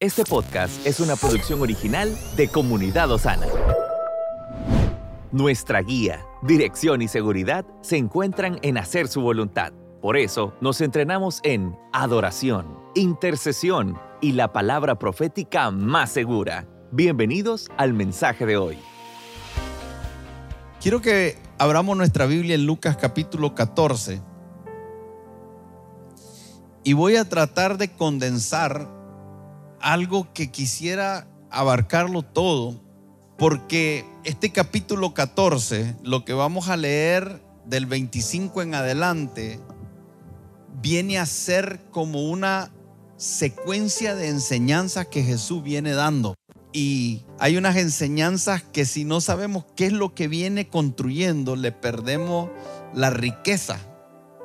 Este podcast es una producción original de Comunidad Osana. Nuestra guía, dirección y seguridad se encuentran en hacer su voluntad. Por eso nos entrenamos en adoración, intercesión y la palabra profética más segura. Bienvenidos al mensaje de hoy. Quiero que abramos nuestra Biblia en Lucas capítulo 14 y voy a tratar de condensar algo que quisiera abarcarlo todo, porque este capítulo 14, lo que vamos a leer del 25 en adelante, viene a ser como una secuencia de enseñanzas que Jesús viene dando. Y hay unas enseñanzas que si no sabemos qué es lo que viene construyendo, le perdemos la riqueza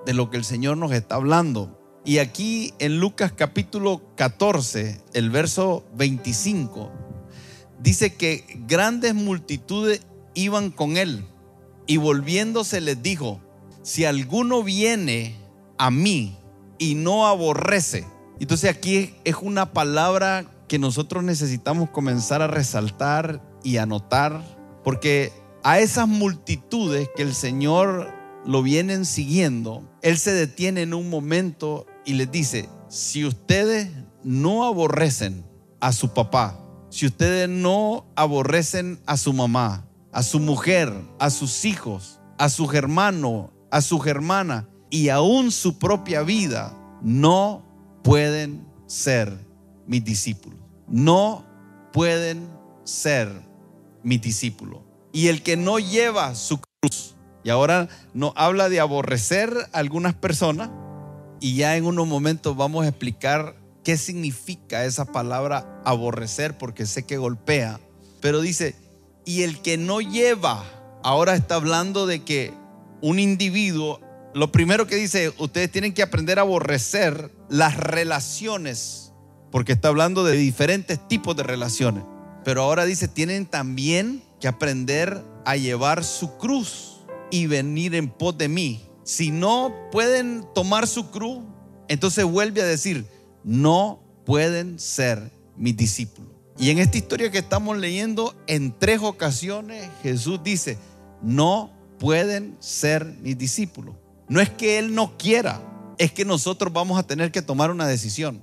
de lo que el Señor nos está hablando. Y aquí en Lucas capítulo 14, el verso 25, dice que grandes multitudes iban con él y volviéndose les dijo, si alguno viene a mí y no aborrece, entonces aquí es una palabra que nosotros necesitamos comenzar a resaltar y anotar, porque a esas multitudes que el Señor lo vienen siguiendo, Él se detiene en un momento y les dice, si ustedes no aborrecen a su papá, si ustedes no aborrecen a su mamá, a su mujer, a sus hijos, a su hermano, a su hermana y aún su propia vida, no pueden ser mis discípulos. No pueden ser mis discípulos. Y el que no lleva su cruz, y ahora no habla de aborrecer a algunas personas, y ya en unos momentos vamos a explicar qué significa esa palabra aborrecer, porque sé que golpea. Pero dice, y el que no lleva, ahora está hablando de que un individuo, lo primero que dice, ustedes tienen que aprender a aborrecer las relaciones, porque está hablando de diferentes tipos de relaciones. Pero ahora dice, tienen también que aprender a llevar su cruz y venir en pos de mí. Si no pueden tomar su cruz, entonces vuelve a decir, no pueden ser mis discípulos. Y en esta historia que estamos leyendo, en tres ocasiones Jesús dice, no pueden ser mis discípulos. No es que Él no quiera, es que nosotros vamos a tener que tomar una decisión.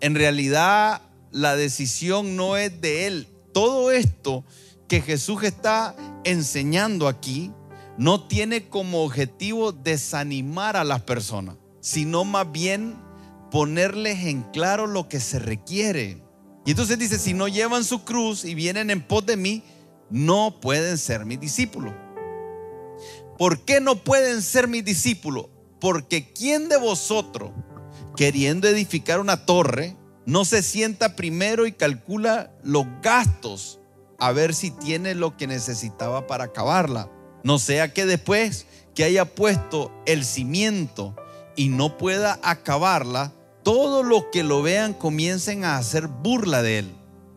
En realidad, la decisión no es de Él. Todo esto que Jesús está enseñando aquí no tiene como objetivo desanimar a las personas, sino más bien ponerles en claro lo que se requiere. Y entonces dice, si no llevan su cruz y vienen en pos de mí, no pueden ser mis discípulos. ¿Por qué no pueden ser mis discípulos? Porque ¿quién de vosotros, queriendo edificar una torre, no se sienta primero y calcula los gastos a ver si tiene lo que necesitaba para acabarla? No sea que después que haya puesto el cimiento y no pueda acabarla, todos los que lo vean comiencen a hacer burla de él,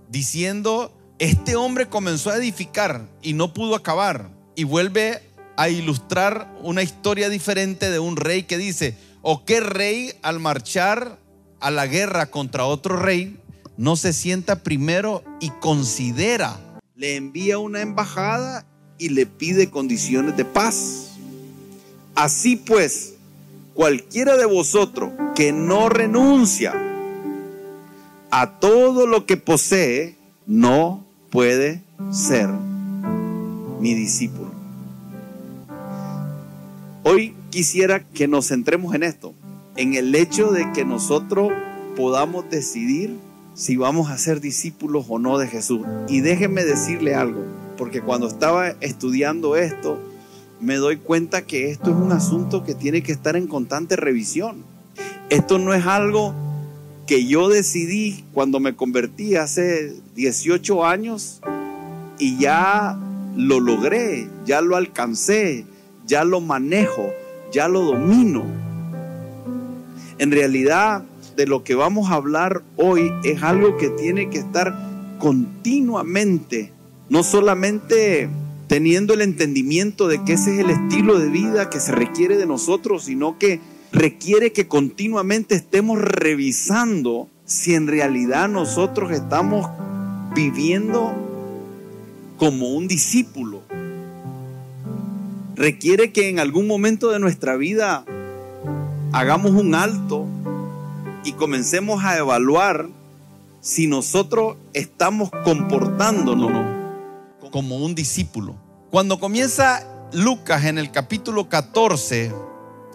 diciendo, este hombre comenzó a edificar y no pudo acabar. Y vuelve a ilustrar una historia diferente de un rey que dice, o qué rey al marchar a la guerra contra otro rey no se sienta primero y considera, le envía una embajada y le pide condiciones de paz. Así pues, cualquiera de vosotros que no renuncia a todo lo que posee, no puede ser mi discípulo. Hoy quisiera que nos centremos en esto, en el hecho de que nosotros podamos decidir si vamos a ser discípulos o no de Jesús. Y déjenme decirle algo, porque cuando estaba estudiando esto, me doy cuenta que esto es un asunto que tiene que estar en constante revisión. Esto no es algo que yo decidí cuando me convertí hace 18 años y ya lo logré, ya lo alcancé, ya lo manejo, ya lo domino. En realidad, de lo que vamos a hablar hoy es algo que tiene que estar continuamente no solamente teniendo el entendimiento de que ese es el estilo de vida que se requiere de nosotros, sino que requiere que continuamente estemos revisando si en realidad nosotros estamos viviendo como un discípulo. Requiere que en algún momento de nuestra vida hagamos un alto y comencemos a evaluar si nosotros estamos comportándonos como un discípulo. Cuando comienza Lucas en el capítulo 14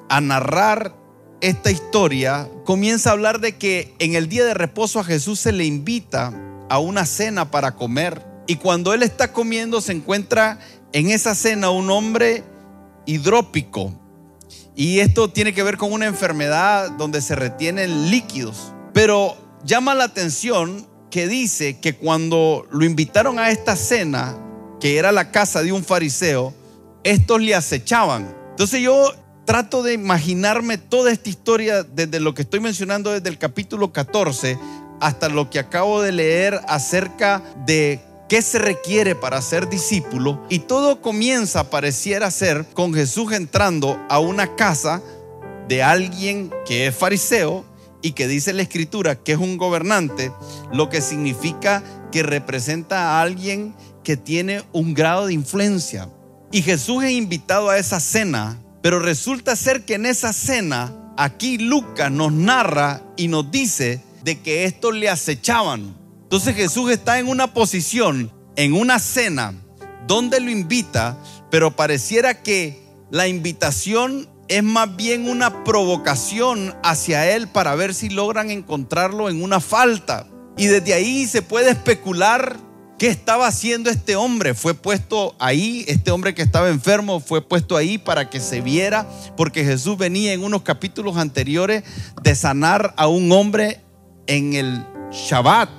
a narrar esta historia, comienza a hablar de que en el día de reposo a Jesús se le invita a una cena para comer. Y cuando él está comiendo se encuentra en esa cena un hombre hidrópico. Y esto tiene que ver con una enfermedad donde se retienen líquidos. Pero llama la atención que dice que cuando lo invitaron a esta cena, que era la casa de un fariseo, estos le acechaban. Entonces yo trato de imaginarme toda esta historia desde lo que estoy mencionando desde el capítulo 14 hasta lo que acabo de leer acerca de qué se requiere para ser discípulo. Y todo comienza, pareciera ser, con Jesús entrando a una casa de alguien que es fariseo y que dice la escritura que es un gobernante, lo que significa que representa a alguien que tiene un grado de influencia. Y Jesús es invitado a esa cena, pero resulta ser que en esa cena, aquí Lucas nos narra y nos dice de que estos le acechaban. Entonces Jesús está en una posición, en una cena, donde lo invita, pero pareciera que la invitación es más bien una provocación hacia él para ver si logran encontrarlo en una falta. Y desde ahí se puede especular ¿Qué estaba haciendo este hombre? Fue puesto ahí, este hombre que estaba enfermo fue puesto ahí para que se viera, porque Jesús venía en unos capítulos anteriores de sanar a un hombre en el Shabbat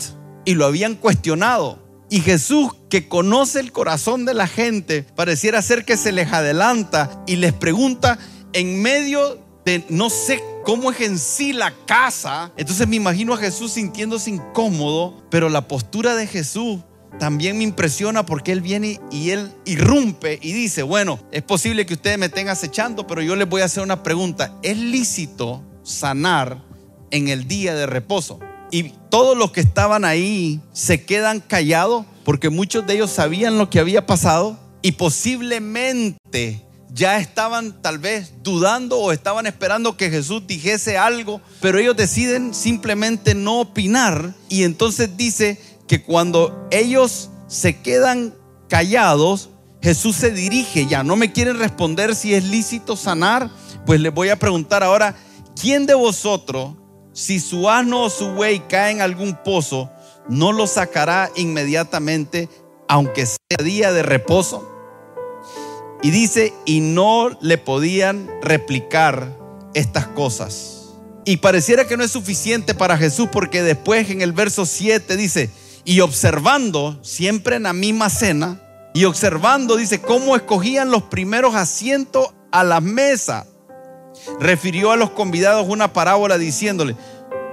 y lo habían cuestionado. Y Jesús, que conoce el corazón de la gente, pareciera ser que se les adelanta y les pregunta en medio de no sé cómo es en sí la casa. Entonces me imagino a Jesús sintiéndose incómodo, pero la postura de Jesús también me impresiona porque él viene y él irrumpe y dice, bueno, es posible que ustedes me estén acechando, pero yo les voy a hacer una pregunta. ¿Es lícito sanar en el día de reposo? Y todos los que estaban ahí se quedan callados porque muchos de ellos sabían lo que había pasado y posiblemente ya estaban tal vez dudando o estaban esperando que Jesús dijese algo, pero ellos deciden simplemente no opinar y entonces dice que cuando ellos se quedan callados, Jesús se dirige, ya no me quieren responder si es lícito sanar, pues les voy a preguntar ahora, ¿quién de vosotros, si su asno o su buey cae en algún pozo, no lo sacará inmediatamente, aunque sea día de reposo? Y dice, y no le podían replicar estas cosas. Y pareciera que no es suficiente para Jesús porque después en el verso 7 dice, y observando, siempre en la misma cena, y observando, dice, cómo escogían los primeros asientos a la mesa. Refirió a los convidados una parábola diciéndole,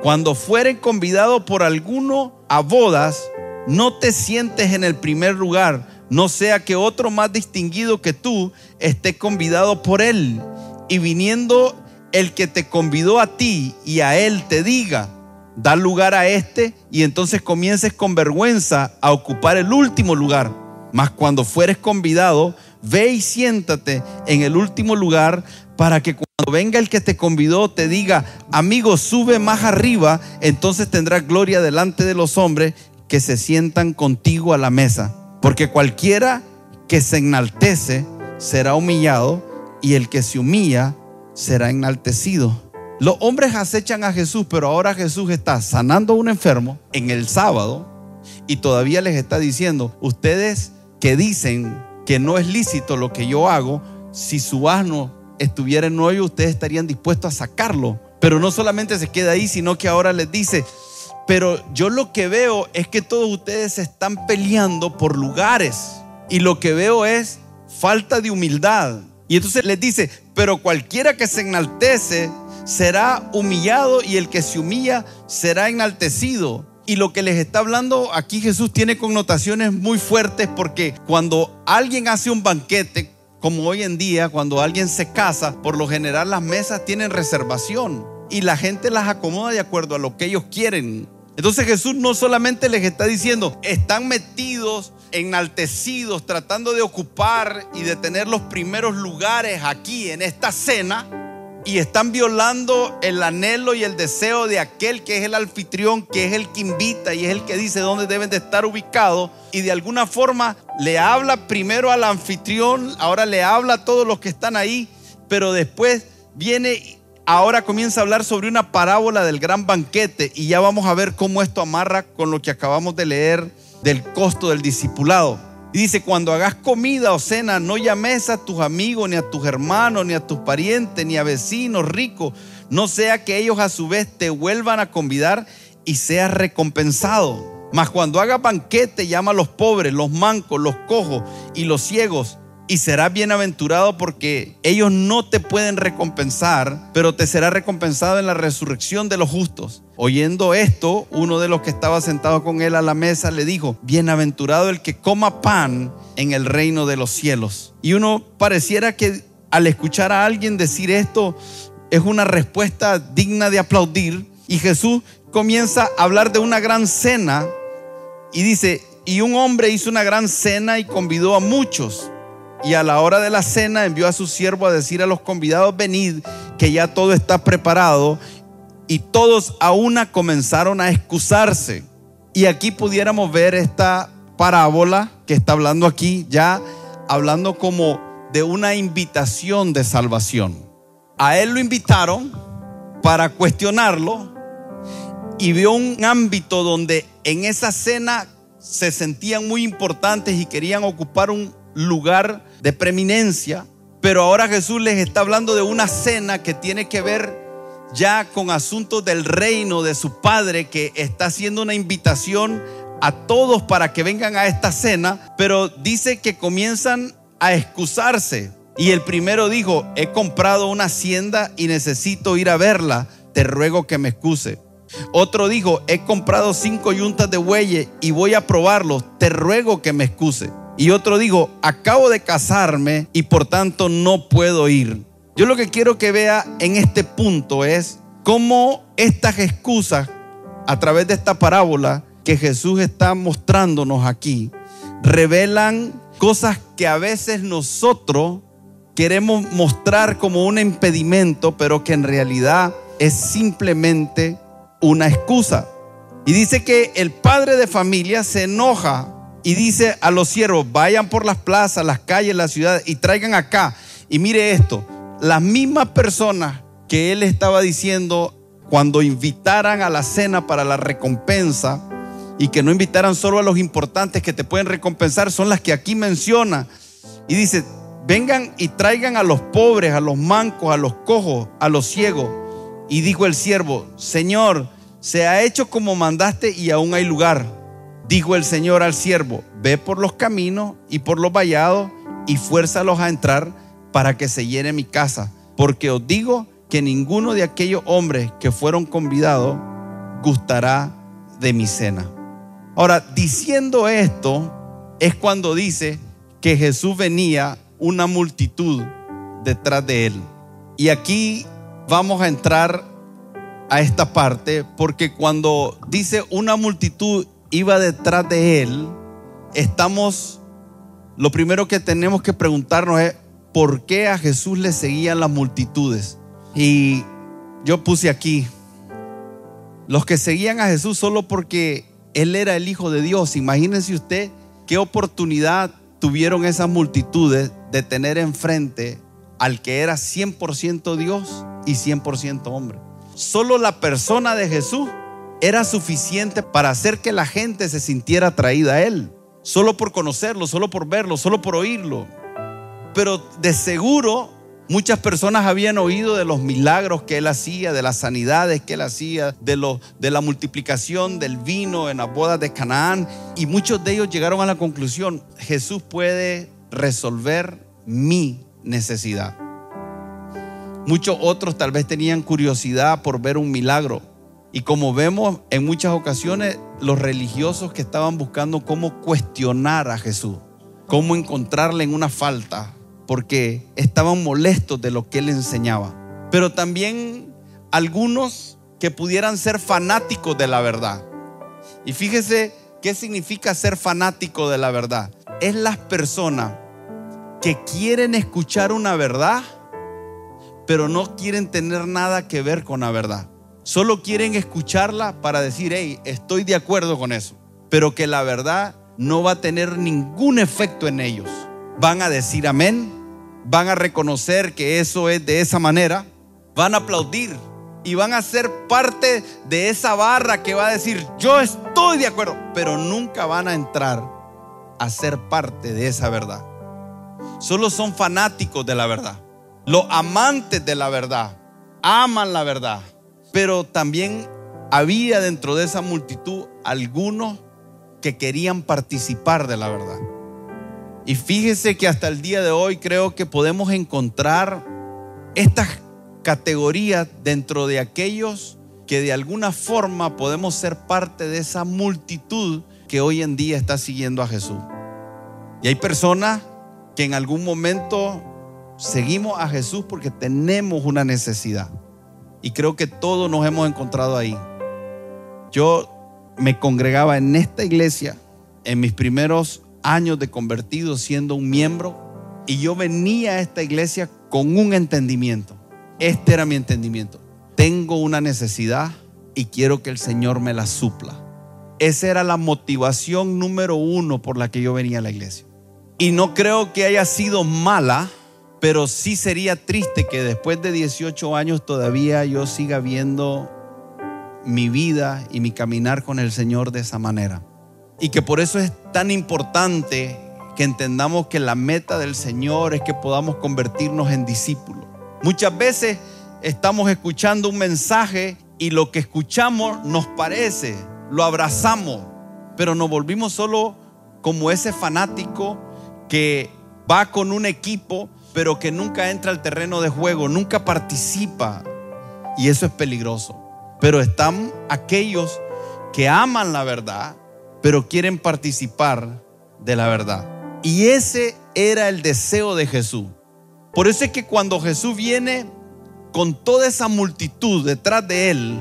cuando fueren convidados por alguno a bodas, no te sientes en el primer lugar, no sea que otro más distinguido que tú esté convidado por él. Y viniendo el que te convidó a ti y a él te diga, da lugar a este y entonces comiences con vergüenza a ocupar el último lugar. Mas cuando fueres convidado, ve y siéntate en el último lugar para que cuando venga el que te convidó te diga, amigo, sube más arriba, entonces tendrás gloria delante de los hombres que se sientan contigo a la mesa. Porque cualquiera que se enaltece será humillado y el que se humilla será enaltecido. Los hombres acechan a Jesús, pero ahora Jesús está sanando a un enfermo en el sábado y todavía les está diciendo, ustedes que dicen que no es lícito lo que yo hago, si su asno estuviera en hoyo, ustedes estarían dispuestos a sacarlo. Pero no solamente se queda ahí, sino que ahora les dice, pero yo lo que veo es que todos ustedes están peleando por lugares y lo que veo es falta de humildad. Y entonces les dice, pero cualquiera que se enaltece será humillado y el que se humilla será enaltecido. Y lo que les está hablando aquí Jesús tiene connotaciones muy fuertes porque cuando alguien hace un banquete, como hoy en día, cuando alguien se casa, por lo general las mesas tienen reservación y la gente las acomoda de acuerdo a lo que ellos quieren. Entonces Jesús no solamente les está diciendo, están metidos, enaltecidos, tratando de ocupar y de tener los primeros lugares aquí en esta cena, y están violando el anhelo y el deseo de aquel que es el anfitrión, que es el que invita y es el que dice dónde deben de estar ubicados. Y de alguna forma le habla primero al anfitrión, ahora le habla a todos los que están ahí, pero después viene, ahora comienza a hablar sobre una parábola del gran banquete y ya vamos a ver cómo esto amarra con lo que acabamos de leer del costo del discipulado. Dice, cuando hagas comida o cena, no llames a tus amigos, ni a tus hermanos, ni a tus parientes, ni a vecinos ricos, no sea que ellos a su vez te vuelvan a convidar y seas recompensado. Mas cuando hagas banquete, llama a los pobres, los mancos, los cojos y los ciegos y serás bienaventurado porque ellos no te pueden recompensar, pero te será recompensado en la resurrección de los justos. Oyendo esto, uno de los que estaba sentado con él a la mesa le dijo, bienaventurado el que coma pan en el reino de los cielos. Y uno pareciera que al escuchar a alguien decir esto es una respuesta digna de aplaudir. Y Jesús comienza a hablar de una gran cena y dice, y un hombre hizo una gran cena y convidó a muchos. Y a la hora de la cena envió a su siervo a decir a los convidados, venid, que ya todo está preparado. Y todos a una comenzaron a excusarse. Y aquí pudiéramos ver esta parábola que está hablando aquí, ya hablando como de una invitación de salvación. A él lo invitaron para cuestionarlo y vio un ámbito donde en esa cena se sentían muy importantes y querían ocupar un lugar de preeminencia, pero ahora Jesús les está hablando de una cena que tiene que ver ya con asuntos del reino de su Padre, que está haciendo una invitación a todos para que vengan a esta cena, pero dice que comienzan a excusarse. Y el primero dijo, he comprado una hacienda y necesito ir a verla, te ruego que me excuse. Otro dijo, he comprado cinco yuntas de bueyes y voy a probarlos, te ruego que me excuse. Y otro dijo, acabo de casarme y por tanto no puedo ir. Yo lo que quiero que vea en este punto es cómo estas excusas a través de esta parábola que Jesús está mostrándonos aquí revelan cosas que a veces nosotros queremos mostrar como un impedimento, pero que en realidad es simplemente una excusa. Y dice que el padre de familia se enoja y dice a los siervos, vayan por las plazas, las calles, las ciudades y traigan acá. Y mire esto, las mismas personas que él estaba diciendo cuando invitaran a la cena para la recompensa y que no invitaran solo a los importantes que te pueden recompensar, son las que aquí menciona. Y dice, vengan y traigan a los pobres, a los mancos, a los cojos, a los ciegos. Y dijo el siervo, Señor, se ha hecho como mandaste y aún hay lugar. Dijo el Señor al siervo, ve por los caminos y por los vallados y fuérzalos a entrar para que se llene mi casa. Porque os digo que ninguno de aquellos hombres que fueron convidados gustará de mi cena. Ahora, diciendo esto, es cuando dice que Jesús venía una multitud detrás de él. Y aquí vamos a entrar a esta parte porque cuando dice una multitud iba detrás de él, estamos, lo primero que tenemos que preguntarnos es, ¿por qué a Jesús le seguían las multitudes? Y yo puse aquí, los que seguían a Jesús solo porque Él era el Hijo de Dios. Imagínense usted qué oportunidad tuvieron esas multitudes de tener enfrente al que era 100% Dios y 100% hombre. Solo la persona de Jesús era suficiente para hacer que la gente se sintiera atraída a Él. Solo por conocerlo, solo por verlo, solo por oírlo. Pero de seguro muchas personas habían oído de los milagros que Él hacía, de las sanidades que Él hacía, de, la multiplicación del vino en las bodas de Canaán. Y muchos de ellos llegaron a la conclusión, Jesús puede resolver mi necesidad. Muchos otros tal vez tenían curiosidad por ver un milagro y como vemos en muchas ocasiones, los religiosos que estaban buscando cómo cuestionar a Jesús, cómo encontrarle en una falta, porque estaban molestos de lo que él enseñaba. Pero también algunos que pudieran ser fanáticos de la verdad, Y fíjese qué significa ser fanático de la verdad. Es las personas que quieren escuchar una verdad, pero no quieren tener nada que ver con la verdad. Solo quieren escucharla para decir, hey, estoy de acuerdo con eso. Pero que la verdad no va a tener ningún efecto en ellos. Van a decir amén, van a reconocer que eso es de esa manera, van a aplaudir y van a ser parte de esa barra que va a decir, yo estoy de acuerdo, pero nunca van a entrar a ser parte de esa verdad. Solo son fanáticos de la verdad. Los amantes de la verdad aman la verdad, pero también había dentro de esa multitud algunos que querían participar de la verdad. Y fíjese que hasta el día de hoy creo que podemos encontrar estas categorías dentro de aquellos que de alguna forma podemos ser parte de esa multitud que hoy en día está siguiendo a Jesús. Y hay personas que en algún momento seguimos a Jesús porque tenemos una necesidad. Y creo que todos nos hemos encontrado ahí. Yo me congregaba en esta iglesia en mis primeros años de convertido siendo un miembro y yo venía a esta iglesia con un entendimiento. Este era mi entendimiento. Tengo una necesidad y quiero que el Señor me la supla. Esa era la motivación número uno por la que yo venía a la iglesia. Y no creo que haya sido mala, pero sí sería triste que después de 18 años todavía yo siga viendo mi vida y mi caminar con el Señor de esa manera. Y que por eso es tan importante que entendamos que la meta del Señor es que podamos convertirnos en discípulos. Muchas veces estamos escuchando un mensaje y lo que escuchamos nos parece, lo abrazamos, pero nos volvimos solo como ese fanático que va con un equipo, pero que nunca entra al terreno de juego, nunca participa. Y eso es peligroso. Pero están aquellos que aman la verdad, pero quieren participar de la verdad. Y ese era el deseo de Jesús. Por eso es que cuando Jesús viene con toda esa multitud detrás de él,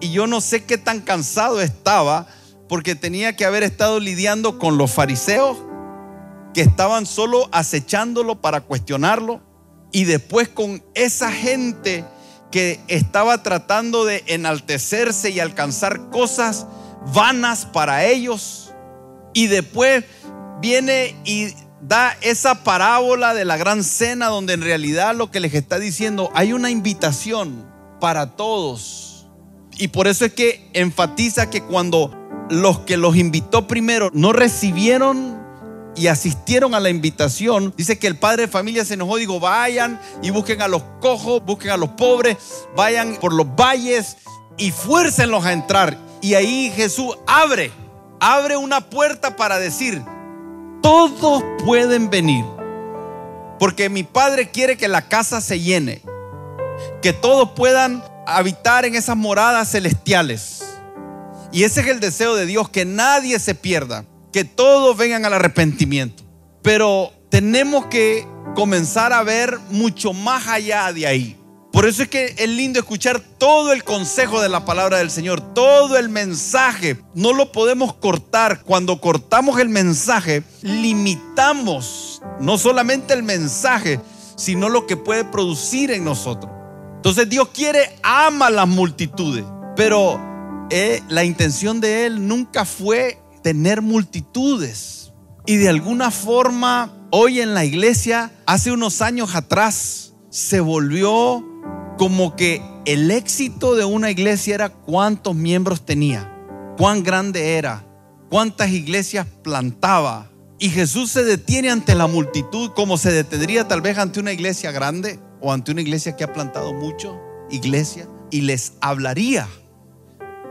y yo no sé qué tan cansado estaba, porque tenía que haber estado lidiando con los fariseos que estaban solo acechándolo para cuestionarlo, y después con esa gente que estaba tratando de enaltecerse y alcanzar cosas vanas para ellos. Y después viene y da esa parábola de la gran cena donde en realidad lo que les está diciendo, hay una invitación para todos. Y por eso es que enfatiza que cuando los que los invitó primero no recibieron y asistieron a la invitación, dice que el padre de familia se enojó, digo, vayan y busquen a los cojos, busquen a los pobres, vayan por los valles y fuércenlos a entrar. Y ahí Jesús abre, abre una puerta para decir, todos pueden venir, porque mi Padre quiere que la casa se llene, que todos puedan habitar en esas moradas celestiales. Y ese es el deseo de Dios, que nadie se pierda que todos vengan al arrepentimiento. Pero tenemos que comenzar a ver mucho más allá de ahí. Por eso es que es lindo escuchar todo el consejo de la palabra del Señor, todo el mensaje. No lo podemos cortar. Cuando cortamos el mensaje, limitamos no solamente el mensaje, sino lo que puede producir en nosotros. Entonces Dios quiere, ama las multitudes, pero eh, la intención de Él nunca fue tener multitudes. Y de alguna forma, hoy en la iglesia, hace unos años atrás, se volvió como que el éxito de una iglesia era cuántos miembros tenía, cuán grande era, cuántas iglesias plantaba. Y Jesús se detiene ante la multitud como se detendría tal vez ante una iglesia grande o ante una iglesia que ha plantado mucho, iglesia, y les hablaría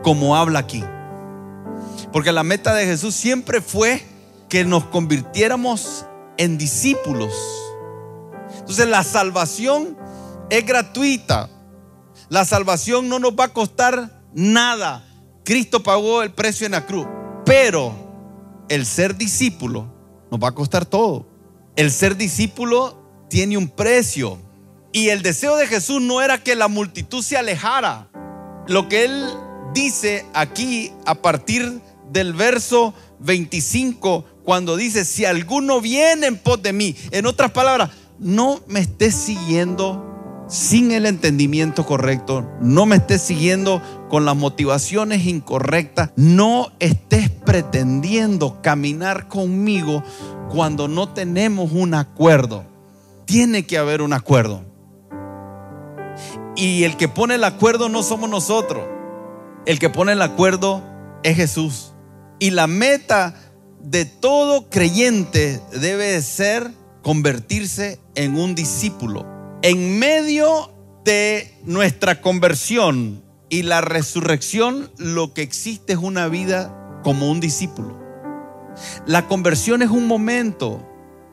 como habla aquí. Porque la meta de Jesús siempre fue que nos convirtiéramos en discípulos. Entonces la salvación es gratuita. La salvación no nos va a costar nada. Cristo pagó el precio en la cruz. Pero el ser discípulo nos va a costar todo. El ser discípulo tiene un precio. Y el deseo de Jesús no era que la multitud se alejara. Lo que él dice aquí a partir del verso 25, cuando dice, si alguno viene en pos de mí, en otras palabras, no me estés siguiendo sin el entendimiento correcto, no me estés siguiendo con las motivaciones incorrectas, no estés pretendiendo caminar conmigo cuando no tenemos un acuerdo. Tiene que haber un acuerdo. Y el que pone el acuerdo no somos nosotros. El que pone el acuerdo es Jesús. Y la meta de todo creyente debe ser convertirse en un discípulo. En medio de nuestra conversión y la resurrección, lo que existe es una vida como un discípulo. La conversión es un momento.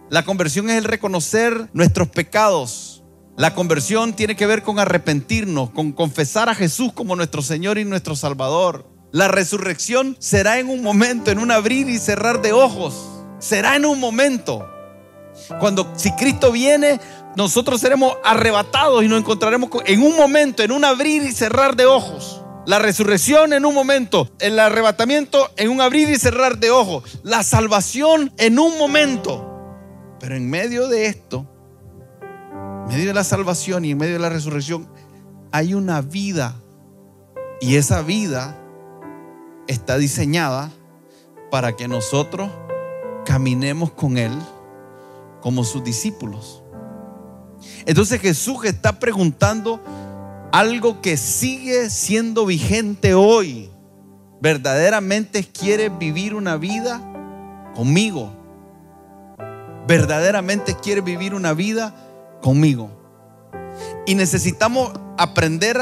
La conversión es el reconocer nuestros pecados. La conversión tiene que ver con arrepentirnos, con confesar a Jesús como nuestro Señor y nuestro Salvador. La resurrección será en un momento, en un abrir y cerrar de ojos. Será en un momento. Cuando si Cristo viene, nosotros seremos arrebatados y nos encontraremos en un momento, en un abrir y cerrar de ojos. La resurrección en un momento, el arrebatamiento en un abrir y cerrar de ojos, la salvación en un momento. Pero en medio de esto, en medio de la salvación y en medio de la resurrección, hay una vida. Y esa vida está diseñada para que nosotros caminemos con Él como sus discípulos. Entonces Jesús está preguntando algo que sigue siendo vigente hoy. ¿Verdaderamente quieres vivir una vida conmigo? ¿Verdaderamente quieres vivir una vida conmigo? Y necesitamos aprender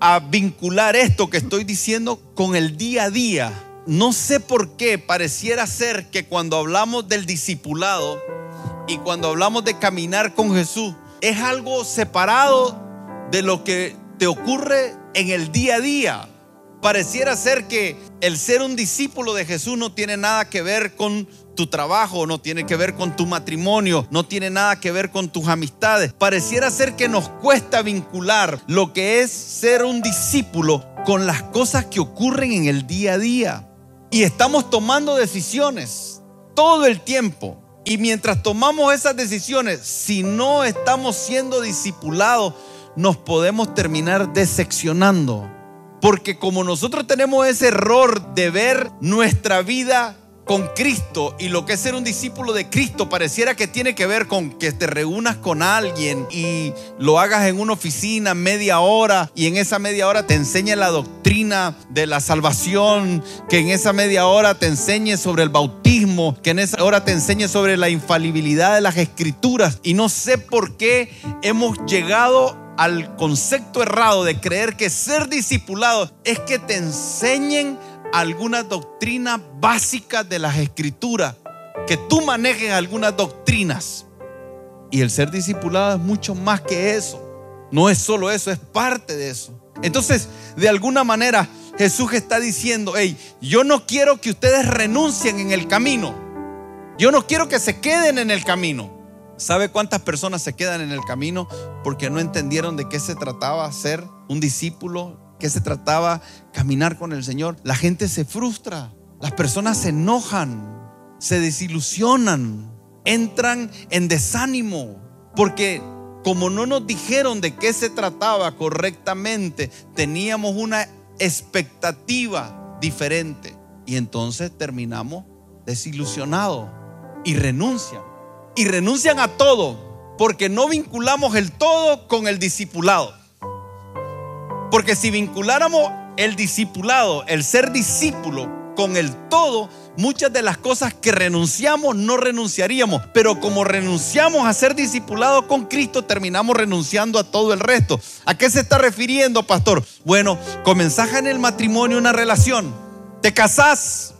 a vincular esto que estoy diciendo con el día a día. No sé por qué pareciera ser que cuando hablamos del discipulado y cuando hablamos de caminar con Jesús, es algo separado de lo que te ocurre en el día a día. Pareciera ser que el ser un discípulo de Jesús no tiene nada que ver con tu trabajo, no tiene que ver con tu matrimonio, no tiene nada que ver con tus amistades. Pareciera ser que nos cuesta vincular lo que es ser un discípulo con las cosas que ocurren en el día a día. Y estamos tomando decisiones todo el tiempo. Y mientras tomamos esas decisiones, si no estamos siendo discipulados, nos podemos terminar decepcionando. Porque como nosotros tenemos ese error de ver nuestra vida con Cristo y lo que es ser un discípulo de Cristo pareciera que tiene que ver con que te reúnas con alguien y lo hagas en una oficina media hora y en esa media hora te enseñe la doctrina de la salvación, que en esa media hora te enseñe sobre el bautismo, que en esa hora te enseñe sobre la infalibilidad de las escrituras. Y no sé por qué hemos llegado al concepto errado de creer que ser discipulado es que te enseñen alguna doctrina básica de las escrituras, que tú manejes algunas doctrinas. Y el ser discipulado es mucho más que eso. No es solo eso, es parte de eso. Entonces, de alguna manera, Jesús está diciendo, hey, yo no quiero que ustedes renuncien en el camino. Yo no quiero que se queden en el camino. ¿Sabe cuántas personas se quedan en el camino porque no entendieron de qué se trataba ser un discípulo que se trataba caminar con el Señor, la gente se frustra, las personas se enojan, se desilusionan, entran en desánimo, porque como no nos dijeron de qué se trataba correctamente, teníamos una expectativa diferente y entonces terminamos desilusionados y renuncian. Y renuncian a todo porque no vinculamos el todo con el discipulado. Porque si vinculáramos el discipulado, el ser discípulo con el todo, muchas de las cosas que renunciamos no renunciaríamos. Pero como renunciamos a ser discipulado con Cristo, terminamos renunciando a todo el resto. ¿A qué se está refiriendo, pastor? Bueno, comenzás en el matrimonio una relación. Te casás.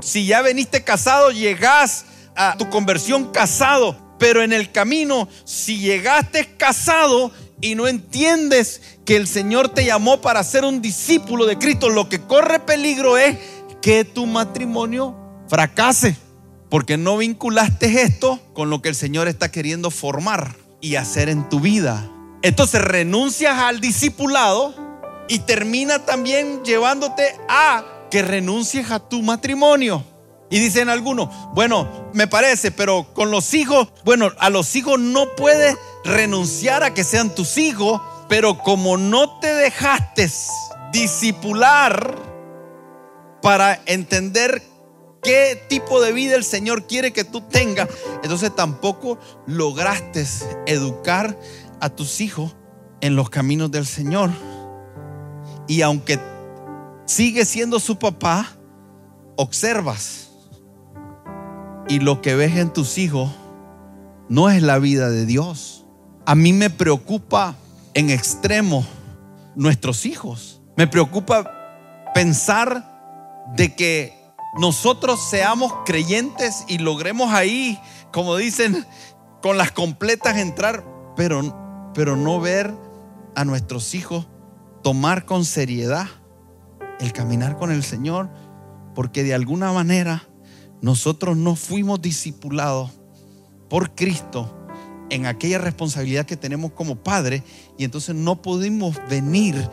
Si ya veniste casado, llegás a tu conversión casado. Pero en el camino, si llegaste casado, y no entiendes que el Señor te llamó para ser un discípulo de Cristo, lo que corre peligro es que tu matrimonio fracase, porque no vinculaste esto con lo que el Señor está queriendo formar y hacer en tu vida. Entonces renuncias al discipulado Y termina también llevándote a que renuncies a tu matrimonio. Y dicen algunos, bueno, me parece, pero con los hijos, bueno, a los hijos no puedes renunciar a que sean tus hijos, pero como no te dejaste disipular para entender qué tipo de vida el Señor quiere que tú tengas, entonces tampoco lograste educar a tus hijos en los caminos del Señor. Y aunque sigue siendo su papá, observas y lo que ves en tus hijos no es la vida de Dios. A mí me preocupa en extremo nuestros hijos. Me preocupa pensar de que nosotros seamos creyentes y logremos ahí, como dicen, con las completas entrar, pero, pero no ver a nuestros hijos tomar con seriedad el caminar con el Señor, porque de alguna manera nosotros no fuimos discipulados por Cristo en aquella responsabilidad que tenemos como padre y entonces no pudimos venir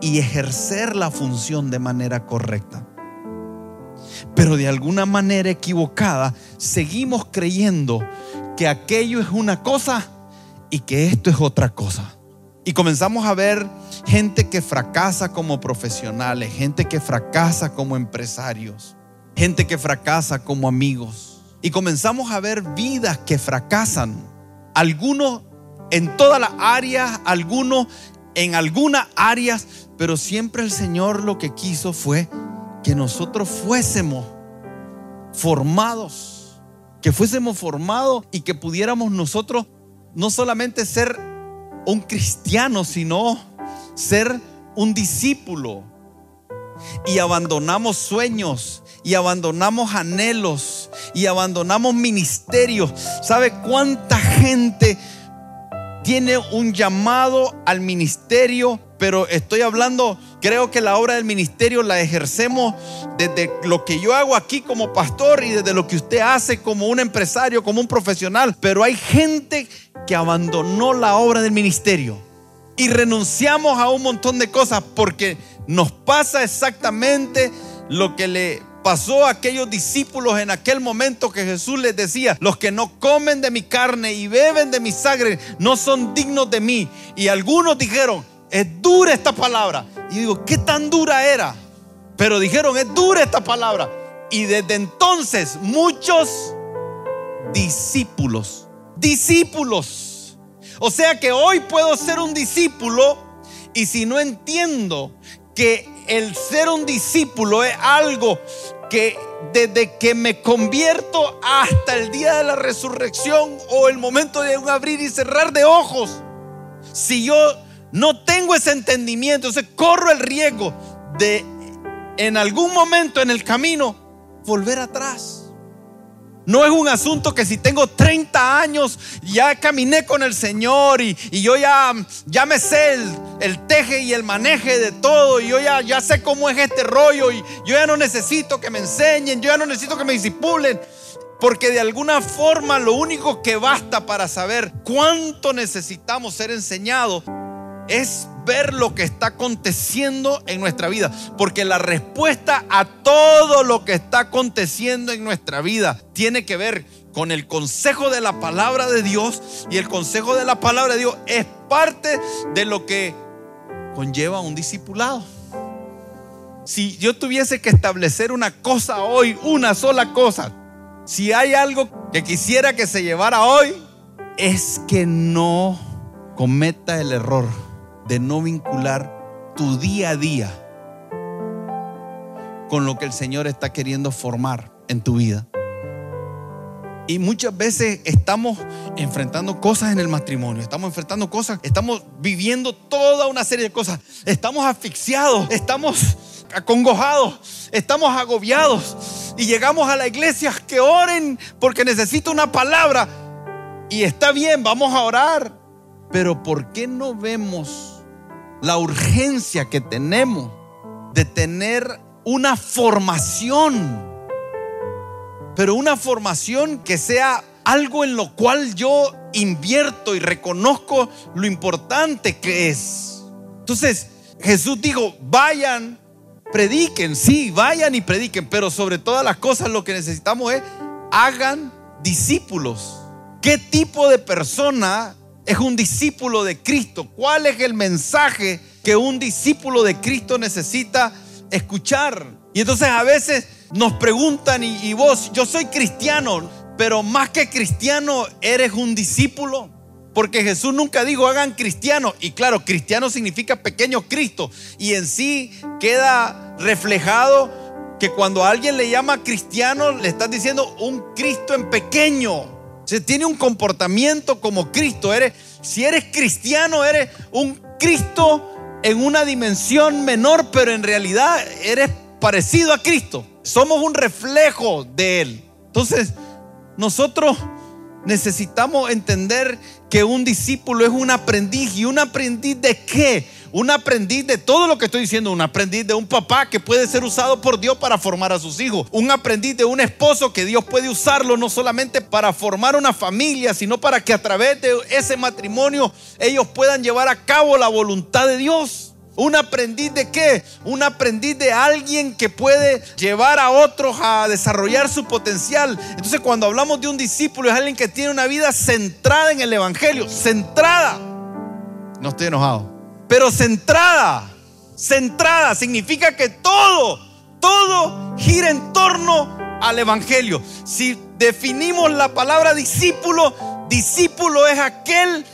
y ejercer la función de manera correcta. Pero de alguna manera equivocada seguimos creyendo que aquello es una cosa y que esto es otra cosa. Y comenzamos a ver gente que fracasa como profesionales, gente que fracasa como empresarios, gente que fracasa como amigos. Y comenzamos a ver vidas que fracasan. Algunos en todas las áreas, algunos en algunas áreas, pero siempre el Señor lo que quiso fue que nosotros fuésemos formados, que fuésemos formados y que pudiéramos nosotros no solamente ser un cristiano, sino ser un discípulo. Y abandonamos sueños y abandonamos anhelos y abandonamos ministerios. ¿Sabe cuánta gente tiene un llamado al ministerio? Pero estoy hablando, creo que la obra del ministerio la ejercemos desde lo que yo hago aquí como pastor y desde lo que usted hace como un empresario, como un profesional. Pero hay gente que abandonó la obra del ministerio y renunciamos a un montón de cosas porque nos pasa exactamente lo que le pasó a aquellos discípulos en aquel momento que Jesús les decía, los que no comen de mi carne y beben de mi sangre no son dignos de mí. Y algunos dijeron, es dura esta palabra. Y digo, ¿qué tan dura era? Pero dijeron, es dura esta palabra. Y desde entonces muchos discípulos discípulos. O sea que hoy puedo ser un discípulo y si no entiendo que el ser un discípulo es algo que desde que me convierto hasta el día de la resurrección o el momento de un abrir y cerrar de ojos, si yo no tengo ese entendimiento, entonces corro el riesgo de en algún momento en el camino volver atrás. No es un asunto que si tengo 30 años, ya caminé con el Señor y, yo ya, ya me sé el, teje y el maneje de todo y yo ya, ya sé cómo es este rollo y yo ya no necesito que me enseñen, yo ya no necesito que me disipulen. Porque de alguna forma lo único que basta para saber cuánto necesitamos ser enseñados es ver lo que está aconteciendo en nuestra vida. Porque la respuesta a todo lo que está aconteciendo en nuestra vida tiene que ver con el consejo de la palabra de Dios. Y el consejo de la palabra de Dios es parte de lo que conlleva un discipulado. Si yo tuviese que establecer una cosa hoy, una sola cosa, si hay algo que quisiera que se llevara hoy, es que no cometa el error de no vincular tu día a día con lo que el Señor está queriendo formar en tu vida. Y muchas veces estamos enfrentando cosas en el matrimonio, estamos enfrentando cosas, estamos viviendo toda una serie de cosas, estamos asfixiados, estamos acongojados, estamos agobiados y llegamos a la iglesia que oren porque necesito una palabra. Y está bien, vamos a orar, pero ¿por qué no vemos la urgencia que tenemos de tener una formación, pero una formación que sea algo en lo cual yo invierto y reconozco lo importante que es. Entonces, Jesús dijo, vayan, prediquen, sí, vayan y prediquen, pero sobre todas las cosas lo que necesitamos es hagan discípulos. ¿Qué tipo de persona es un discípulo de Cristo? ¿Cuál es el mensaje que un discípulo de Cristo necesita escuchar? Y entonces a veces nos preguntan, y, vos, yo soy cristiano, pero más que cristiano, ¿eres un discípulo? Porque Jesús nunca dijo hagan cristianos. Y claro, cristiano significa pequeño Cristo. Y en sí queda reflejado que cuando a alguien le llama cristiano, le estás diciendo un Cristo en pequeño. Se tiene un comportamiento como Cristo. Eres, si eres cristiano, eres un Cristo en una dimensión menor, pero en realidad eres parecido a Cristo. Somos un reflejo de Él. Entonces, nosotros necesitamos entender que un discípulo es un aprendiz. ¿Y un aprendiz de qué? Un aprendiz de todo lo que estoy diciendo, un aprendiz de un papá que puede ser usado por Dios para formar a sus hijos, un aprendiz de un esposo que Dios puede usarlo no solamente para formar una familia, sino para que a través de ese matrimonio ellos puedan llevar a cabo la voluntad de Dios. ¿Un aprendiz de qué? Un aprendiz de alguien que puede llevar a otros a desarrollar su potencial. Entonces cuando hablamos de un discípulo es alguien que tiene una vida centrada en el Evangelio. Centrada. No estoy enojado. Pero centrada. Centrada significa que todo, todo gira en torno al Evangelio. Si definimos la palabra discípulo, discípulo es aquel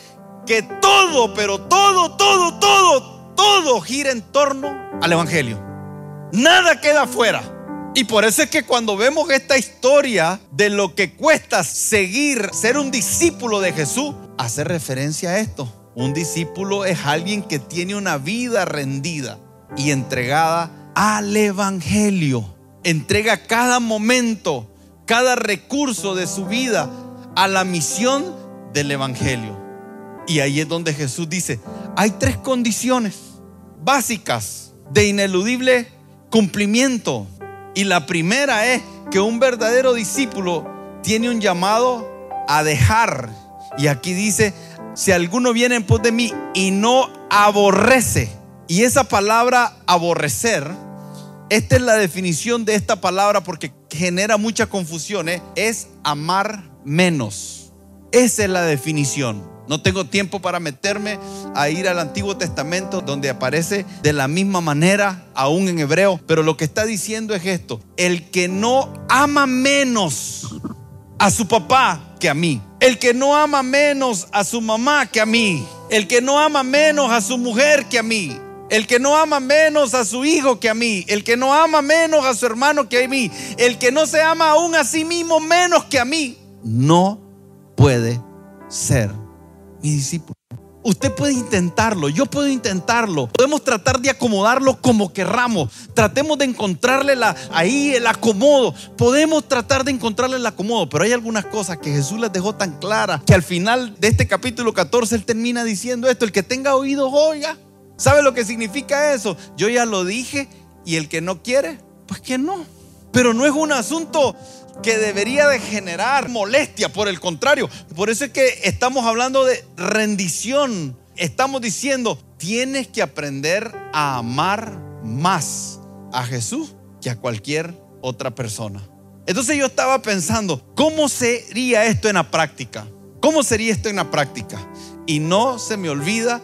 que todo, pero todo, todo, todo, todo gira en torno al Evangelio. Nada queda fuera. Y por eso es que cuando vemos esta historia de lo que cuesta seguir, ser un discípulo de Jesús, hace referencia a esto. Un discípulo es alguien que tiene una vida rendida y entregada al Evangelio. Entrega cada momento, cada recurso de su vida a la misión del Evangelio. Y ahí es donde Jesús dice, hay tres condiciones básicas de ineludible cumplimiento. Y la primera es que un verdadero discípulo tiene un llamado a dejar. Y aquí dice, si alguno viene en pos de mí y no aborrece. Y esa palabra aborrecer, esta es la definición de esta palabra porque genera mucha confusión, ¿eh? es amar menos. Esa es la definición. No tengo tiempo para meterme a ir al Antiguo Testamento donde aparece de la misma manera, aún en hebreo, pero lo que está diciendo es esto, el que no ama menos a su papá que a mí, el que no ama menos a su mamá que a mí, el que no ama menos a su mujer que a mí, el que no ama menos a su hijo que a mí, el que no ama menos a su hermano que a mí, el que no se ama aún a sí mismo menos que a mí, no puede ser mi discípulo. Usted puede intentarlo, yo puedo intentarlo. Podemos tratar de acomodarlo como querramos. Tratemos de encontrarle la, ahí el acomodo. Podemos tratar de encontrarle el acomodo, pero hay algunas cosas que Jesús les dejó tan claras que al final de este capítulo 14 él termina diciendo esto, el que tenga oídos oiga. ¿Sabe lo que significa eso? Yo ya lo dije y el que no quiere, pues que no. Pero no es un asunto que debería de generar molestia, por el contrario. Por eso es que estamos hablando de rendición. Estamos diciendo, tienes que aprender a amar más a Jesús que a cualquier otra persona. Entonces yo estaba pensando, ¿cómo sería esto en la práctica? ¿Cómo sería esto en la práctica? Y no se me olvida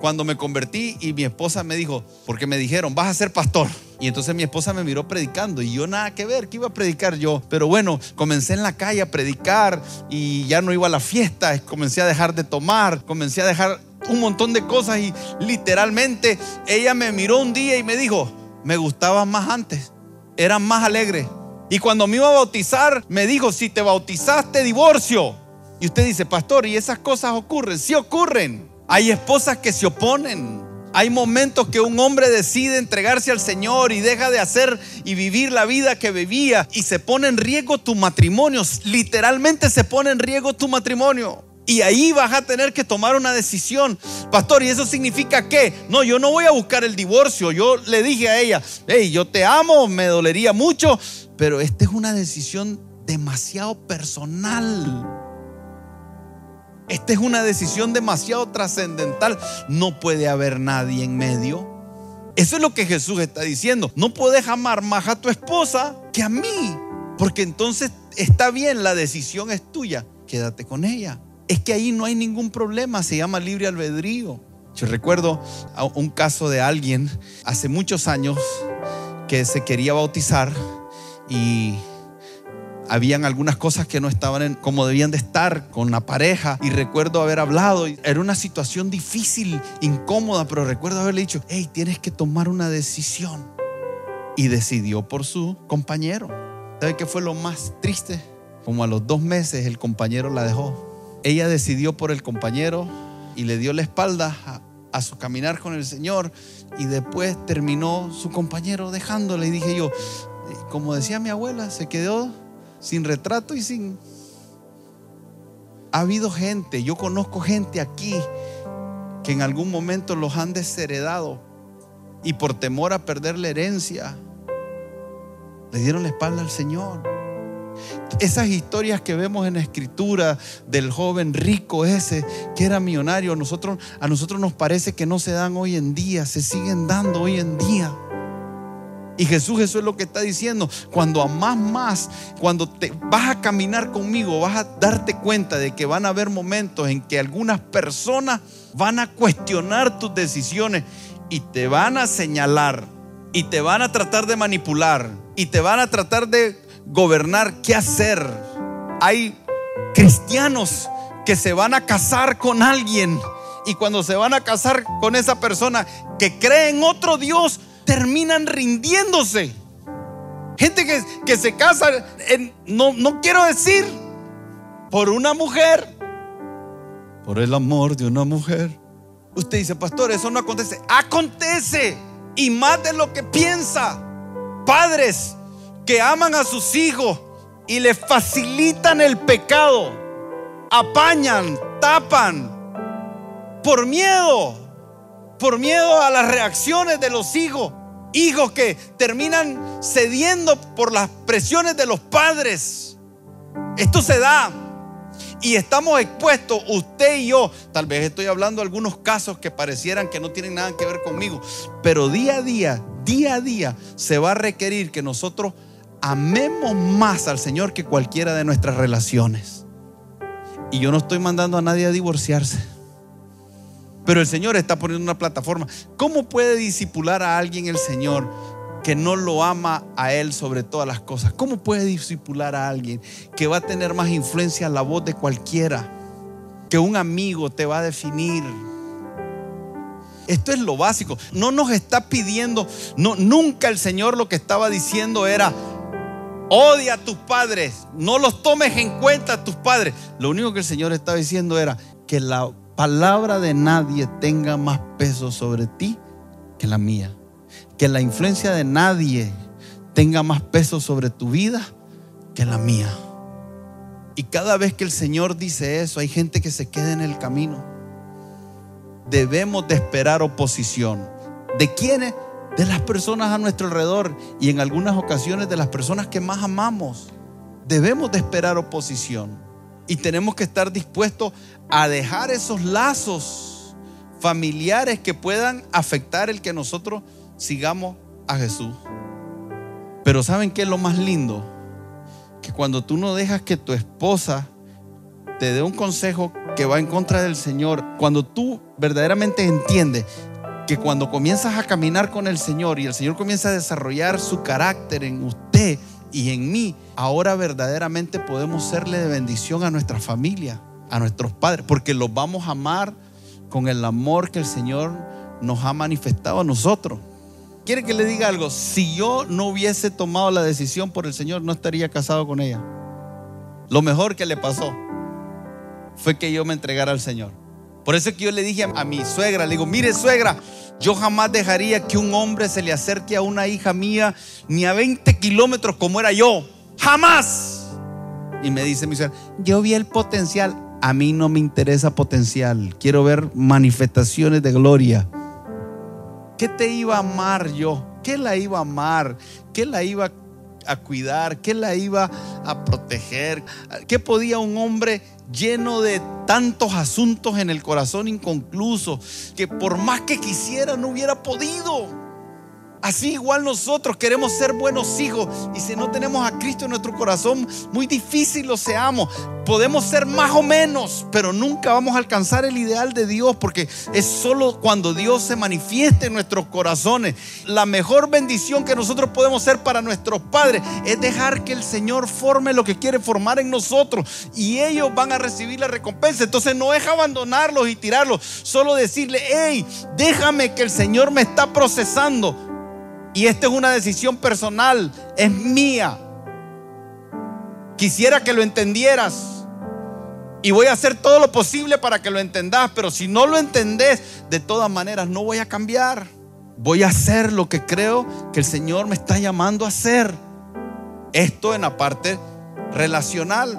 cuando me convertí y mi esposa me dijo, porque me dijeron, vas a ser pastor. Y entonces mi esposa me miró predicando y yo nada que ver, ¿qué iba a predicar yo? Pero bueno, comencé en la calle a predicar y ya no iba a la fiesta, comencé a dejar de tomar, comencé a dejar un montón de cosas y literalmente ella me miró un día y me dijo, me gustaba más antes, eran más alegres. Y cuando me iba a bautizar, me dijo, si te bautizaste, divorcio. Y usted dice, pastor, ¿y esas cosas ocurren? Sí ocurren. Hay esposas que se oponen. Hay momentos que un hombre decide entregarse al Señor y deja de hacer y vivir la vida que vivía y se pone en riesgo tu matrimonio. Literalmente se pone en riesgo tu matrimonio. Y ahí vas a tener que tomar una decisión. Pastor, ¿y eso significa qué? No, yo no voy a buscar el divorcio. Yo le dije a ella, hey, yo te amo, me dolería mucho, pero esta es una decisión demasiado personal. Esta es una decisión demasiado trascendental. No puede haber nadie en medio. Eso es lo que Jesús está diciendo. No puedes amar más a tu esposa que a mí. Porque entonces está bien, la decisión es tuya. Quédate con ella. Es que ahí no hay ningún problema, se llama libre albedrío. Yo recuerdo un caso de alguien hace muchos años que se quería bautizar y habían algunas cosas que no estaban como debían de estar con la pareja y recuerdo haber hablado, era una situación difícil, incómoda, pero recuerdo haberle dicho, hey, tienes que tomar una decisión. Y decidió por su compañero. ¿Sabe qué fue lo más triste? Como a los dos meses el compañero la dejó. Ella decidió por el compañero y le dio la espalda a, a su caminar con el Señor y después terminó su compañero dejándole y dije yo, como decía mi abuela, se quedó sin retrato y sin... Ha habido gente, yo conozco gente aquí que en algún momento los han desheredado y por temor a perder la herencia, le dieron la espalda al Señor. Esas historias que vemos en la escritura del joven rico ese que era millonario, a nosotros, a nosotros nos parece que no se dan hoy en día, se siguen dando hoy en día. Y Jesús eso es lo que está diciendo. Cuando amas más, cuando te vas a caminar conmigo, vas a darte cuenta de que van a haber momentos en que algunas personas van a cuestionar tus decisiones y te van a señalar y te van a tratar de manipular y te van a tratar de gobernar qué hacer. Hay cristianos que se van a casar con alguien y cuando se van a casar con esa persona que cree en otro Dios, terminan rindiéndose. Gente que, que se casa, no, no quiero decir, por una mujer, por el amor de una mujer. Usted dice, pastor, eso no acontece. Acontece. Y más de lo que piensa. Padres que aman a sus hijos y le facilitan el pecado. Apañan, tapan. Por miedo. Por miedo a las reacciones de los hijos. Hijos que terminan cediendo por las presiones de los padres. Esto se da. Y estamos expuestos, usted y yo. Tal vez estoy hablando de algunos casos que parecieran que no tienen nada que ver conmigo. Pero día a día, día a día, se va a requerir que nosotros amemos más al Señor que cualquiera de nuestras relaciones. Y yo no estoy mandando a nadie a divorciarse. Pero el Señor está poniendo una plataforma. ¿Cómo puede disipular a alguien el Señor que no lo ama a Él sobre todas las cosas? ¿Cómo puede disipular a alguien que va a tener más influencia en la voz de cualquiera? Que un amigo te va a definir. Esto es lo básico. No nos está pidiendo, no, nunca el Señor lo que estaba diciendo era, odia a tus padres, no los tomes en cuenta a tus padres. Lo único que el Señor estaba diciendo era que la palabra de nadie tenga más peso sobre ti que la mía. Que la influencia de nadie tenga más peso sobre tu vida que la mía. Y cada vez que el Señor dice eso, hay gente que se queda en el camino. Debemos de esperar oposición. ¿De quiénes? De las personas a nuestro alrededor y en algunas ocasiones de las personas que más amamos. Debemos de esperar oposición. Y tenemos que estar dispuestos a dejar esos lazos familiares que puedan afectar el que nosotros sigamos a Jesús. Pero ¿saben qué es lo más lindo? Que cuando tú no dejas que tu esposa te dé un consejo que va en contra del Señor, cuando tú verdaderamente entiendes que cuando comienzas a caminar con el Señor y el Señor comienza a desarrollar su carácter en usted, y en mí, ahora verdaderamente podemos serle de bendición a nuestra familia, a nuestros padres, porque los vamos a amar con el amor que el Señor nos ha manifestado a nosotros. ¿Quiere que le diga algo? Si yo no hubiese tomado la decisión por el Señor, no estaría casado con ella. Lo mejor que le pasó fue que yo me entregara al Señor. Por eso es que yo le dije a mi suegra, le digo, mire suegra, yo jamás dejaría que un hombre se le acerque a una hija mía ni a 20 kilómetros como era yo. Jamás. Y me dice mi yo vi el potencial. A mí no me interesa potencial. Quiero ver manifestaciones de gloria. ¿Qué te iba a amar yo? ¿Qué la iba a amar? ¿Qué la iba a cuidar? ¿Qué la iba a proteger? ¿Qué podía un hombre lleno de tantos asuntos en el corazón inconclusos que por más que quisiera no hubiera podido. Así igual nosotros queremos ser buenos hijos y si no tenemos a Cristo en nuestro corazón, muy difícil lo seamos. Podemos ser más o menos, pero nunca vamos a alcanzar el ideal de Dios porque es solo cuando Dios se manifieste en nuestros corazones. La mejor bendición que nosotros podemos ser para nuestros padres es dejar que el Señor forme lo que quiere formar en nosotros y ellos van a recibir la recompensa. Entonces no es abandonarlos y tirarlos, solo decirle, hey, déjame que el Señor me está procesando y esta es una decisión personal, es mía. Quisiera que lo entendieras. Y voy a hacer todo lo posible para que lo entendas. Pero si no lo entendés, de todas maneras no voy a cambiar. Voy a hacer lo que creo que el Señor me está llamando a hacer. Esto en la parte relacional.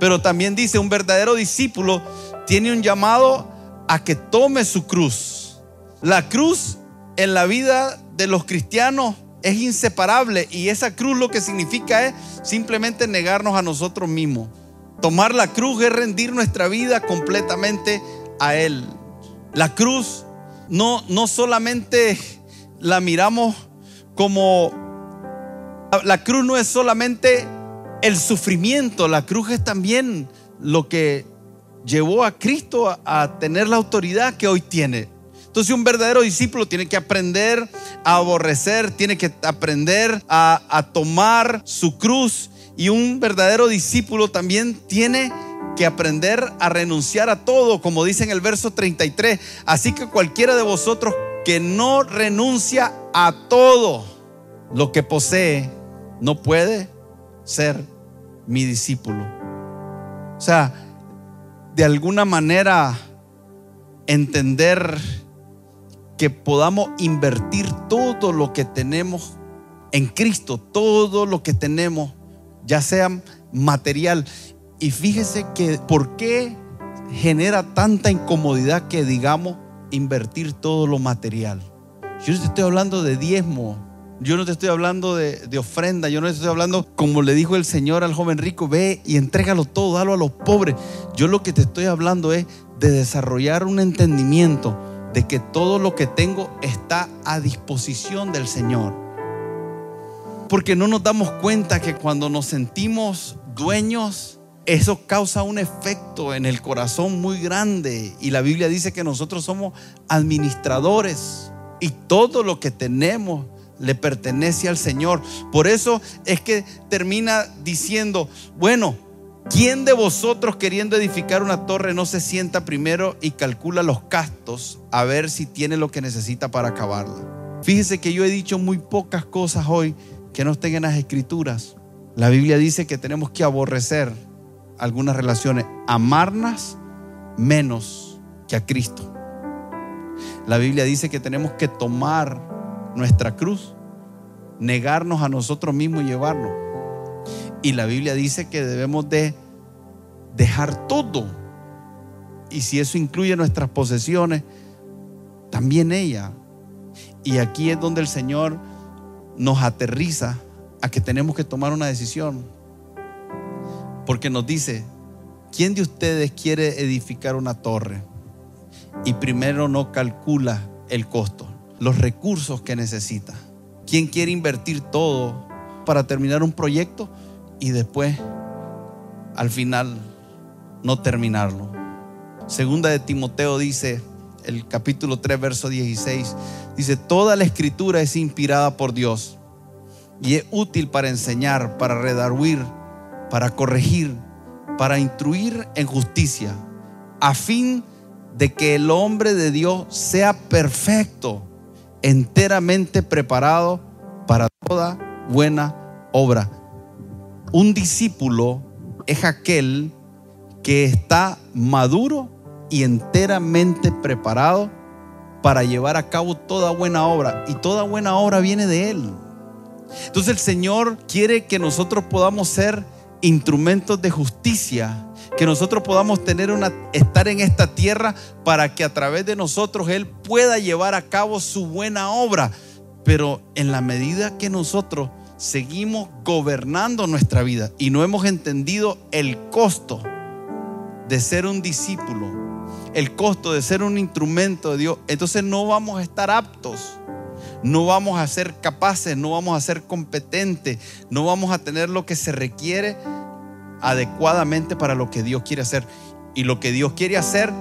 Pero también dice, un verdadero discípulo tiene un llamado a que tome su cruz. La cruz en la vida de los cristianos es inseparable y esa cruz lo que significa es simplemente negarnos a nosotros mismos. Tomar la cruz es rendir nuestra vida completamente a Él. La cruz no, no solamente la miramos como... La cruz no es solamente el sufrimiento, la cruz es también lo que llevó a Cristo a tener la autoridad que hoy tiene. Entonces un verdadero discípulo tiene que aprender a aborrecer, tiene que aprender a, tomar su cruz y un verdadero discípulo también tiene que aprender a renunciar a todo, como dice en el verso 33. Así que cualquiera de vosotros que no renuncia a todo lo que posee, no puede ser mi discípulo. O sea, de alguna manera entender que podamos invertir todo lo que tenemos en Cristo, todo lo que tenemos, ya sea material. Y fíjese que por qué genera tanta incomodidad que digamos invertir todo lo material. Yo no te estoy hablando de diezmo, yo no te estoy hablando de, ofrenda, yo no te estoy hablando, como le dijo el Señor al joven rico, ve y entrégalo todo, dalo a los pobres. Yo lo que te estoy hablando es de desarrollar un entendimiento de que todo lo que tengo está a disposición del Señor. Porque no nos damos cuenta que cuando nos sentimos dueños, eso causa un efecto en el corazón muy grande. Y la Biblia dice que nosotros somos administradores y todo lo que tenemos le pertenece al Señor. Por eso es que termina diciendo, bueno, ¿Quién de vosotros queriendo edificar una torre no se sienta primero y calcula los gastos a ver si tiene lo que necesita para acabarla? Fíjese que yo he dicho muy pocas cosas hoy que no estén en las escrituras. La Biblia dice que tenemos que aborrecer algunas relaciones, amarlas menos que a Cristo. La Biblia dice que tenemos que tomar nuestra cruz, negarnos a nosotros mismos y llevarnos. Y la Biblia dice que debemos de dejar todo. Y si eso incluye nuestras posesiones, también ella. Y aquí es donde el Señor nos aterriza a que tenemos que tomar una decisión. Porque nos dice, ¿quién de ustedes quiere edificar una torre? Y primero no calcula el costo, los recursos que necesita. ¿Quién quiere invertir todo para terminar un proyecto? Y después al final no terminarlo. Segunda de Timoteo dice, el capítulo 3, verso 16, dice, toda la escritura es inspirada por Dios y es útil para enseñar, para redarguir, para corregir, para instruir en justicia, a fin de que el hombre de Dios sea perfecto, enteramente preparado para toda buena obra. Un discípulo es aquel que está maduro y enteramente preparado para llevar a cabo toda buena obra. Y toda buena obra viene de Él. Entonces el Señor quiere que nosotros podamos ser instrumentos de justicia, que nosotros podamos tener una, estar en esta tierra para que a través de nosotros Él pueda llevar a cabo su buena obra. Pero en la medida que nosotros seguimos gobernando nuestra vida y no hemos entendido el costo de ser un discípulo, el costo de ser un instrumento de Dios, entonces no vamos a estar aptos, no vamos a ser capaces, no vamos a ser competentes, no vamos a tener lo que se requiere adecuadamente para lo que Dios quiere hacer. Y lo que Dios quiere hacer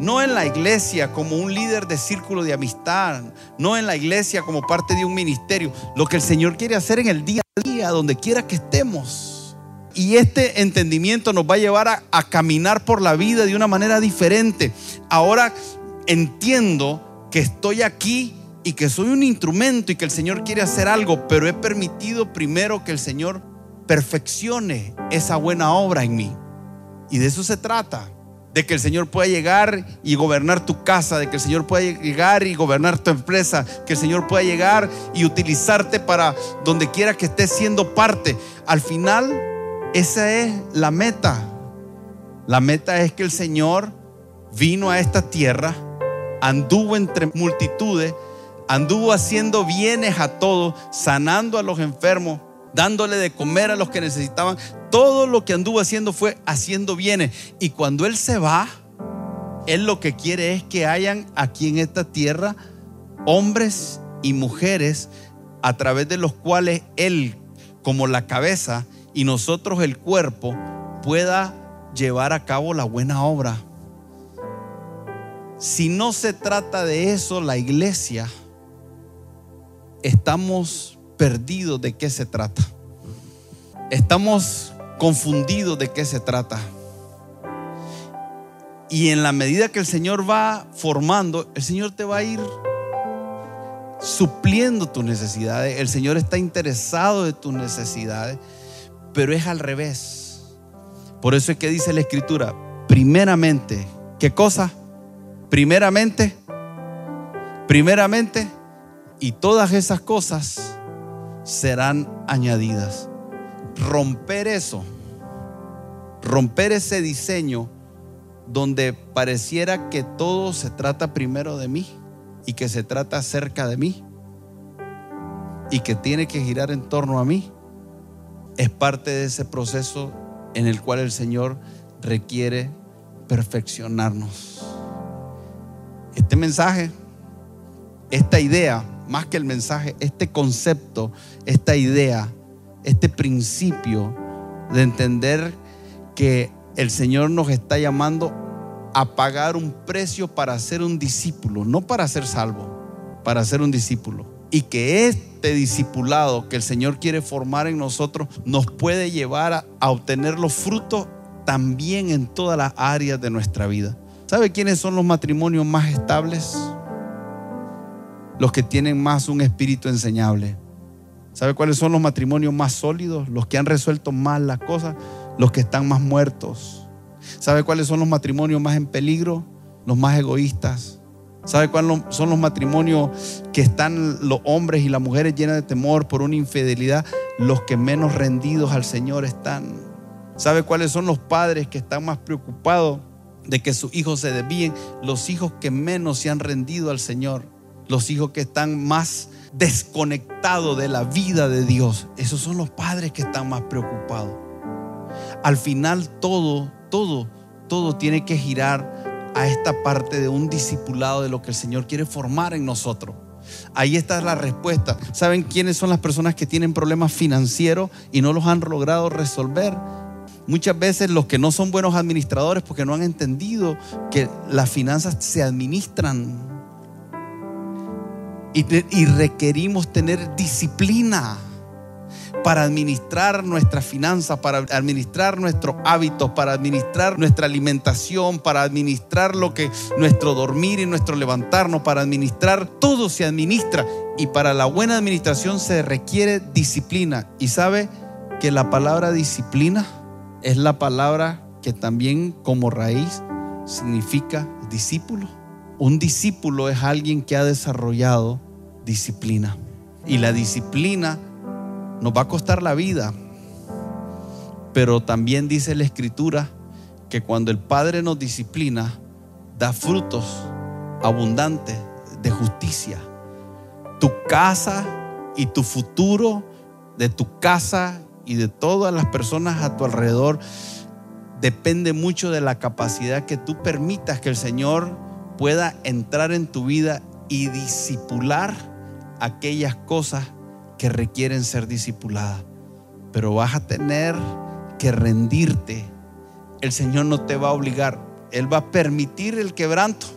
no en la iglesia como un líder de círculo de amistad, no en la iglesia como parte de un ministerio, lo que el Señor quiere hacer en el día a día, donde quiera que estemos. Y este entendimiento nos va a llevar a, a caminar por la vida de una manera diferente. Ahora entiendo que estoy aquí y que soy un instrumento y que el Señor quiere hacer algo, pero he permitido primero que el Señor perfeccione esa buena obra en mí. Y de eso se trata de que el Señor pueda llegar y gobernar tu casa, de que el Señor pueda llegar y gobernar tu empresa, que el Señor pueda llegar y utilizarte para donde quiera que estés siendo parte. Al final, esa es la meta. La meta es que el Señor vino a esta tierra, anduvo entre multitudes, anduvo haciendo bienes a todos, sanando a los enfermos, dándole de comer a los que necesitaban. Todo lo que anduvo haciendo fue haciendo bienes. Y cuando Él se va, Él lo que quiere es que hayan aquí en esta tierra hombres y mujeres a través de los cuales Él, como la cabeza y nosotros el cuerpo, pueda llevar a cabo la buena obra. Si no se trata de eso, la iglesia, estamos perdidos de qué se trata. Estamos confundidos de qué se trata. Y en la medida que el Señor va formando, el Señor te va a ir supliendo tus necesidades. El Señor está interesado de tus necesidades, pero es al revés. Por eso es que dice la Escritura, primeramente, ¿qué cosa? Primeramente, primeramente, y todas esas cosas serán añadidas. Romper eso, romper ese diseño donde pareciera que todo se trata primero de mí y que se trata cerca de mí y que tiene que girar en torno a mí, es parte de ese proceso en el cual el Señor requiere perfeccionarnos. Este mensaje, esta idea, más que el mensaje, este concepto, esta idea, este principio de entender que el Señor nos está llamando a pagar un precio para ser un discípulo, no para ser salvo, para ser un discípulo. Y que este discipulado que el Señor quiere formar en nosotros nos puede llevar a, obtener los frutos también en todas las áreas de nuestra vida. ¿Sabe quiénes son los matrimonios más estables? Los que tienen más un espíritu enseñable. ¿Sabe cuáles son los matrimonios más sólidos? Los que han resuelto más las cosas, los que están más muertos. ¿Sabe cuáles son los matrimonios más en peligro? Los más egoístas. ¿Sabe cuáles son los matrimonios que están los hombres y las mujeres llenas de temor por una infidelidad? Los que menos rendidos al Señor están. ¿Sabe cuáles son los padres que están más preocupados de que sus hijos se desvíen? Los hijos que menos se han rendido al Señor los hijos que están más desconectados de la vida de Dios. Esos son los padres que están más preocupados. Al final todo, todo, todo tiene que girar a esta parte de un discipulado de lo que el Señor quiere formar en nosotros. Ahí está la respuesta. ¿Saben quiénes son las personas que tienen problemas financieros y no los han logrado resolver? Muchas veces los que no son buenos administradores porque no han entendido que las finanzas se administran y, requerimos tener disciplina para administrar nuestras finanzas, para administrar nuestros hábitos, para administrar nuestra alimentación, para administrar lo que nuestro dormir y nuestro levantarnos, para administrar todo se administra y para la buena administración se requiere disciplina. Y sabe que la palabra disciplina es la palabra que también como raíz significa discípulo. Un discípulo es alguien que ha desarrollado disciplina. Y la disciplina nos va a costar la vida. Pero también dice la escritura que cuando el Padre nos disciplina, da frutos abundantes de justicia. Tu casa y tu futuro de tu casa y de todas las personas a tu alrededor depende mucho de la capacidad que tú permitas que el Señor pueda entrar en tu vida y disipular aquellas cosas que requieren ser discipuladas. Pero vas a tener que rendirte. El Señor no te va a obligar. Él va a permitir el quebranto.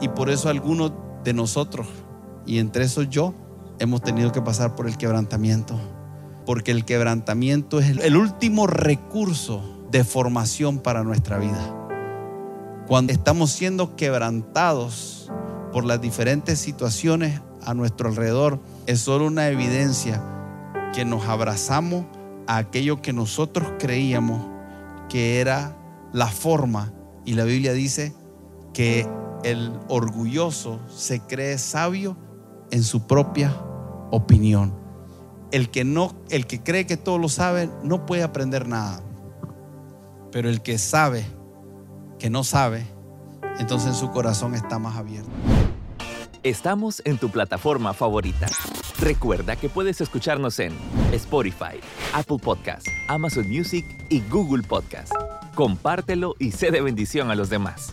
Y por eso algunos de nosotros, y entre esos yo, hemos tenido que pasar por el quebrantamiento. Porque el quebrantamiento es el último recurso de formación para nuestra vida. Cuando estamos siendo quebrantados por las diferentes situaciones a nuestro alrededor, es solo una evidencia que nos abrazamos a aquello que nosotros creíamos que era la forma. Y la Biblia dice que el orgulloso se cree sabio en su propia opinión. El que no, el que cree que todo lo sabe, no puede aprender nada. Pero el que sabe que no sabe, entonces su corazón está más abierto. Estamos en tu plataforma favorita. Recuerda que puedes escucharnos en Spotify, Apple Podcast, Amazon Music y Google Podcast. Compártelo y sé de bendición a los demás.